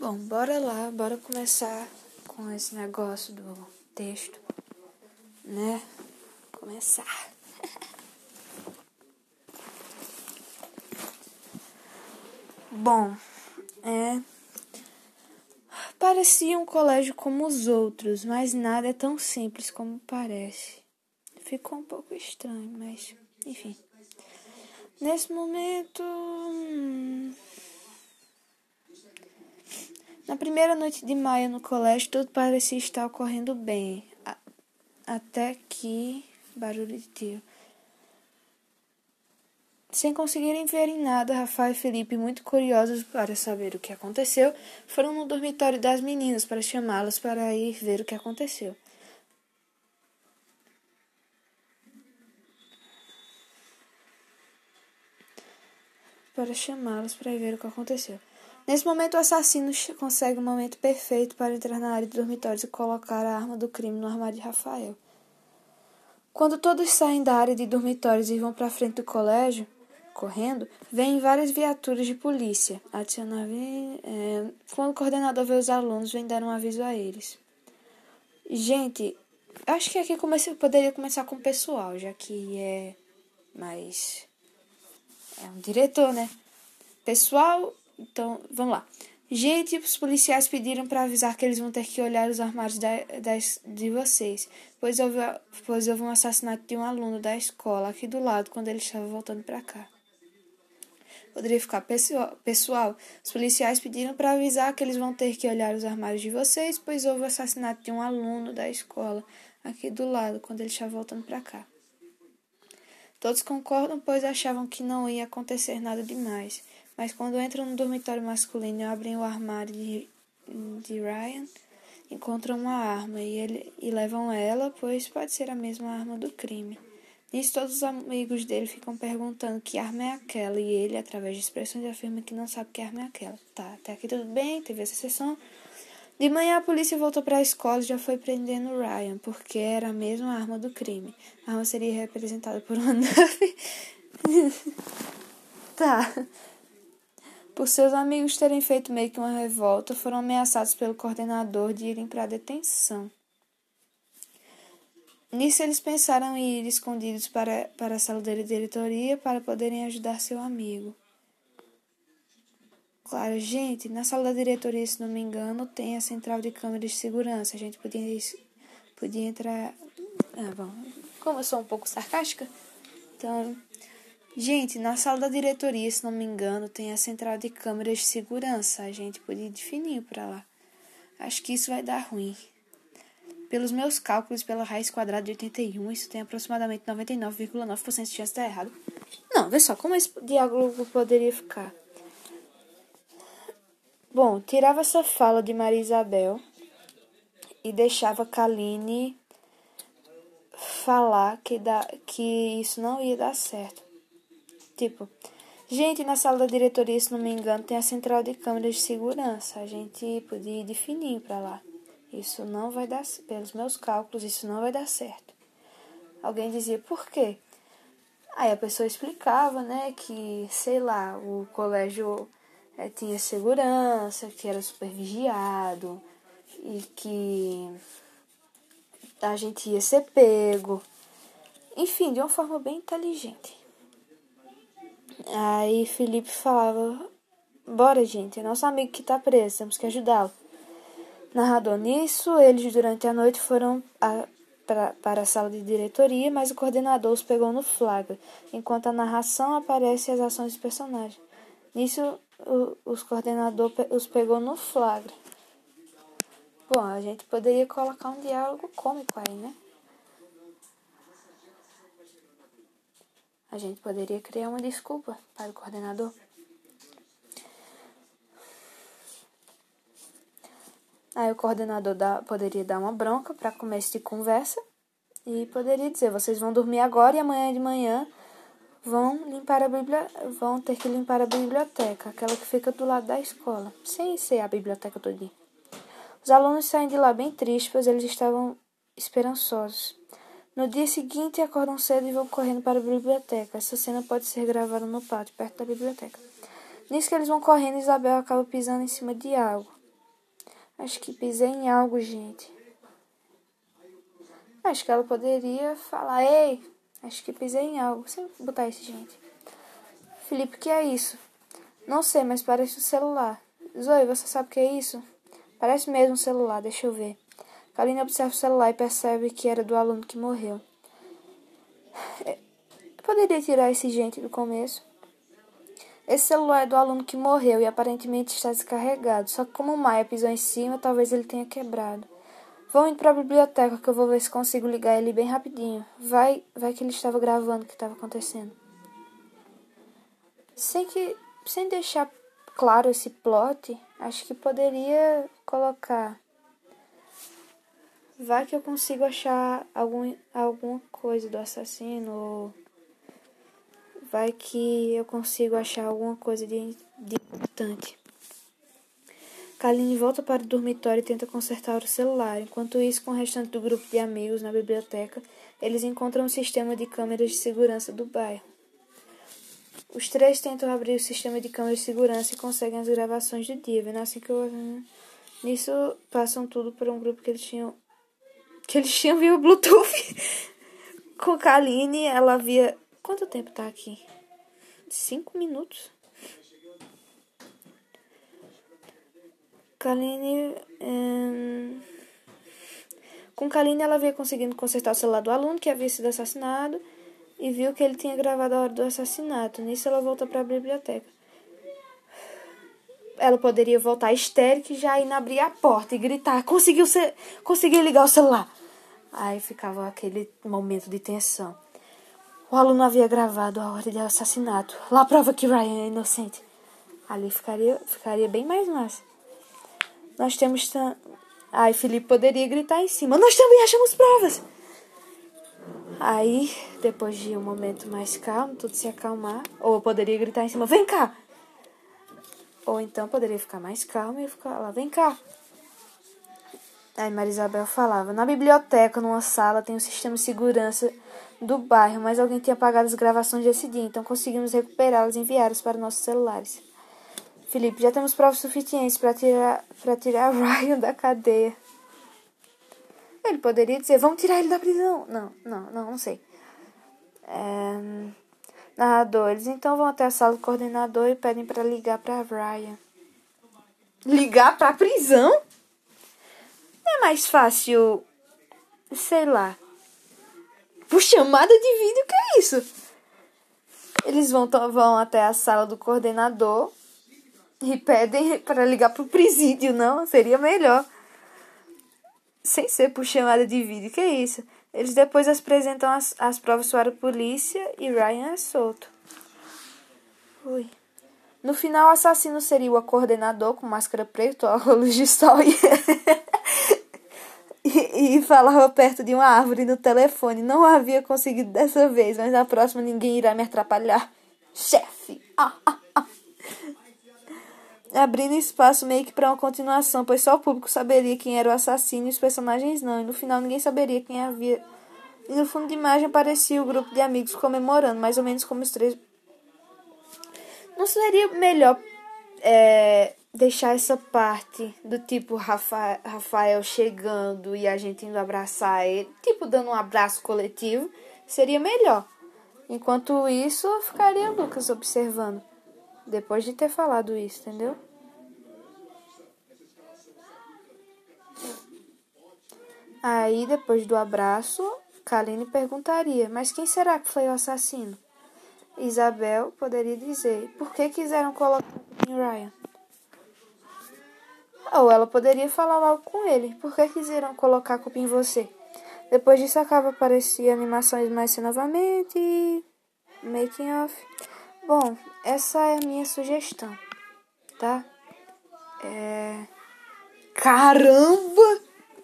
Bom, bora lá, bora começar com esse negócio do texto, né? Começar. Bom, é. Parecia um colégio como os outros, mas nada é tão simples como parece. Ficou um pouco estranho, mas enfim. Nesse momento. Hum, na primeira noite de maio no colégio, tudo parecia estar ocorrendo bem. Até que. Barulho de tiro. Sem conseguirem ver em nada, Rafael e Felipe, muito curiosos para saber o que aconteceu, foram no dormitório das meninas para chamá-las para ir ver o que aconteceu. Para chamá-las para ir ver o que aconteceu. Nesse momento, o assassino consegue o momento perfeito para entrar na área de dormitórios e colocar a arma do crime no armário de Rafael. Quando todos saem da área de dormitórios e vão para a frente do colégio, correndo, vêm várias viaturas de polícia. Adicionar, é, quando o coordenador vê os alunos, vem dar um aviso a eles. Gente, acho que aqui comece, poderia começar com o pessoal, já que é mais. É um diretor, né? Pessoal, então, vamos lá. Gente, os policiais pediram para avisar que eles vão ter que olhar os armários da, das, de vocês, pois houve, pois houve um assassinato de um aluno da escola aqui do lado quando ele estava voltando para cá. Poderia ficar pessoal, pessoal. Os policiais pediram para avisar que eles vão ter que olhar os armários de vocês, pois houve o assassinato de um aluno da escola aqui do lado quando ele estava voltando para cá. Todos concordam, pois achavam que não ia acontecer nada demais. Mas quando entram no dormitório masculino e abrem o armário de, de Ryan, encontram uma arma e, ele, e levam ela, pois pode ser a mesma arma do crime. Nisso, todos os amigos dele ficam perguntando que arma é aquela, e ele, através de expressões, afirma que não sabe que arma é aquela. Tá, até aqui tudo bem, teve essa sessão. De manhã, a polícia voltou para a escola e já foi prendendo Ryan, porque era a mesma arma do crime. A arma seria representada por uma nave. tá. Por seus amigos terem feito meio que uma revolta, foram ameaçados pelo coordenador de irem para a detenção. Nisso, eles pensaram em ir escondidos para, para a sala da diretoria para poderem ajudar seu amigo. Claro, gente, na sala da diretoria, se não me engano, tem a central de câmeras de segurança. A gente podia, podia entrar. Ah, bom, como eu sou um pouco sarcástica, então Gente, na sala da diretoria, se não me engano, tem a central de câmeras de segurança. A gente pode ir de fininho para lá. Acho que isso vai dar ruim. Pelos meus cálculos, pela raiz quadrada de 81, isso tem aproximadamente 99,9% de chance de estar errado. Não, vê só como esse diálogo poderia ficar. Bom, tirava essa fala de Maria Isabel e deixava Kaline falar que, dá, que isso não ia dar certo. Tipo, gente, na sala da diretoria, se não me engano, tem a central de câmeras de segurança. A gente podia ir de fininho pra lá. Isso não vai dar, pelos meus cálculos, isso não vai dar certo. Alguém dizia, por quê? Aí a pessoa explicava, né, que, sei lá, o colégio é, tinha segurança, que era super vigiado e que a gente ia ser pego. Enfim, de uma forma bem inteligente. Aí Felipe falava: Bora, gente, é nosso amigo que tá preso, temos que ajudá-lo. Narrador nisso, eles durante a noite foram a, pra, para a sala de diretoria, mas o coordenador os pegou no flagra, enquanto a narração aparece as ações dos personagens. Nisso, o, os coordenador os pegou no flagra. Bom, a gente poderia colocar um diálogo cômico aí, né? A gente poderia criar uma desculpa para o coordenador. Aí o coordenador dá, poderia dar uma bronca para começo de conversa e poderia dizer: vocês vão dormir agora e amanhã de manhã vão limpar a biblia, vão ter que limpar a biblioteca, aquela que fica do lado da escola, sem ser a biblioteca todo dia. Os alunos saem de lá bem tristes, pois eles estavam esperançosos. No dia seguinte, acordam cedo e vão correndo para a biblioteca. Essa cena pode ser gravada no pátio, perto da biblioteca. Nisso que eles vão correndo, Isabel acaba pisando em cima de algo. Acho que pisei em algo, gente. Acho que ela poderia falar, ei, acho que pisei em algo. Sem botar isso, gente. Felipe, o que é isso? Não sei, mas parece um celular. Zoe, você sabe o que é isso? Parece mesmo um celular, deixa eu ver. Kaline observa o celular e percebe que era do aluno que morreu. Eu poderia tirar esse gente do começo? Esse celular é do aluno que morreu e aparentemente está descarregado. Só que como o Maia pisou em cima, talvez ele tenha quebrado. Vou indo para a biblioteca que eu vou ver se consigo ligar ele bem rapidinho. Vai, vai que ele estava gravando o que estava acontecendo. Sem que, sem deixar claro esse plot, acho que poderia colocar. Vai que eu consigo achar algum, alguma coisa do assassino. Ou vai que eu consigo achar alguma coisa de, de importante. Kaline volta para o dormitório e tenta consertar o celular. Enquanto isso, com o restante do grupo de amigos na biblioteca, eles encontram um sistema de câmeras de segurança do bairro. Os três tentam abrir o sistema de câmeras de segurança e conseguem as gravações do dia. Vendo assim que eu... Nisso, passam tudo para um grupo que eles tinham... Que eles tinham via Bluetooth. com Kaline, ela via... Quanto tempo tá aqui? Cinco minutos? Kaline. Hum... Com Kaline, ela havia conseguindo consertar o celular do aluno que havia sido assassinado e viu que ele tinha gravado a hora do assassinato. Nisso, ela voltou para a biblioteca. Ela poderia voltar histérica e já ir abrir a porta e gritar: Conseguiu, ser... Conseguiu ligar o celular. Aí ficava aquele momento de tensão. O aluno havia gravado a hora do assassinato. Lá prova que Ryan é inocente. Ali ficaria, ficaria bem mais massa. Nós temos. Ai, Felipe poderia gritar em cima. Nós também achamos provas! Aí, depois de um momento mais calmo, tudo se acalmar. Ou poderia gritar em cima: Vem cá! Ou então poderia ficar mais calmo e ficar lá: Vem cá! Aí Marisabel falava: Na biblioteca, numa sala, tem um sistema de segurança do bairro, mas alguém tinha apagado as gravações desse dia, então conseguimos recuperá-las e enviá-las para nossos celulares. Felipe, já temos provas suficientes para tirar, para tirar Ryan da cadeia. Ele poderia dizer, vamos tirar ele da prisão. Não, não, não, não sei. É... Narrador, eles então vão até a sala do coordenador e pedem para ligar para Ryan. Ligar para a prisão? É mais fácil, sei lá. Por chamada de vídeo, que é isso? Eles vão, vão até a sala do coordenador e pedem para ligar pro presídio, não? Seria melhor. Sem ser por chamada de vídeo, que é isso? Eles depois apresentam as, as provas para a polícia e Ryan é solto. Ui. No final, o assassino seria o coordenador com máscara preta, óculos de sol e, e, falava perto de uma árvore no telefone. Não havia conseguido dessa vez, mas na próxima ninguém irá me atrapalhar. Chefe! Ah, ah, ah abrindo espaço meio que para uma continuação, pois só o público saberia quem era o assassino e os personagens não, e no final ninguém saberia quem havia. E no fundo de imagem aparecia o grupo de amigos comemorando, mais ou menos como os três. Não seria melhor é, deixar essa parte do tipo Rafa, Rafael chegando e a gente indo abraçar ele, tipo dando um abraço coletivo? Seria melhor. Enquanto isso, ficaria Lucas observando. Depois de ter falado isso, entendeu? Aí, depois do abraço, Kaline perguntaria: Mas quem será que foi o assassino? Isabel poderia dizer: Por que quiseram colocar em Ryan? Ou ela poderia falar logo com ele: Por que quiseram colocar a culpa em você? Depois disso, acaba aparecer animações mais novamente. Making off. Bom, essa é a minha sugestão, tá? É. Caramba!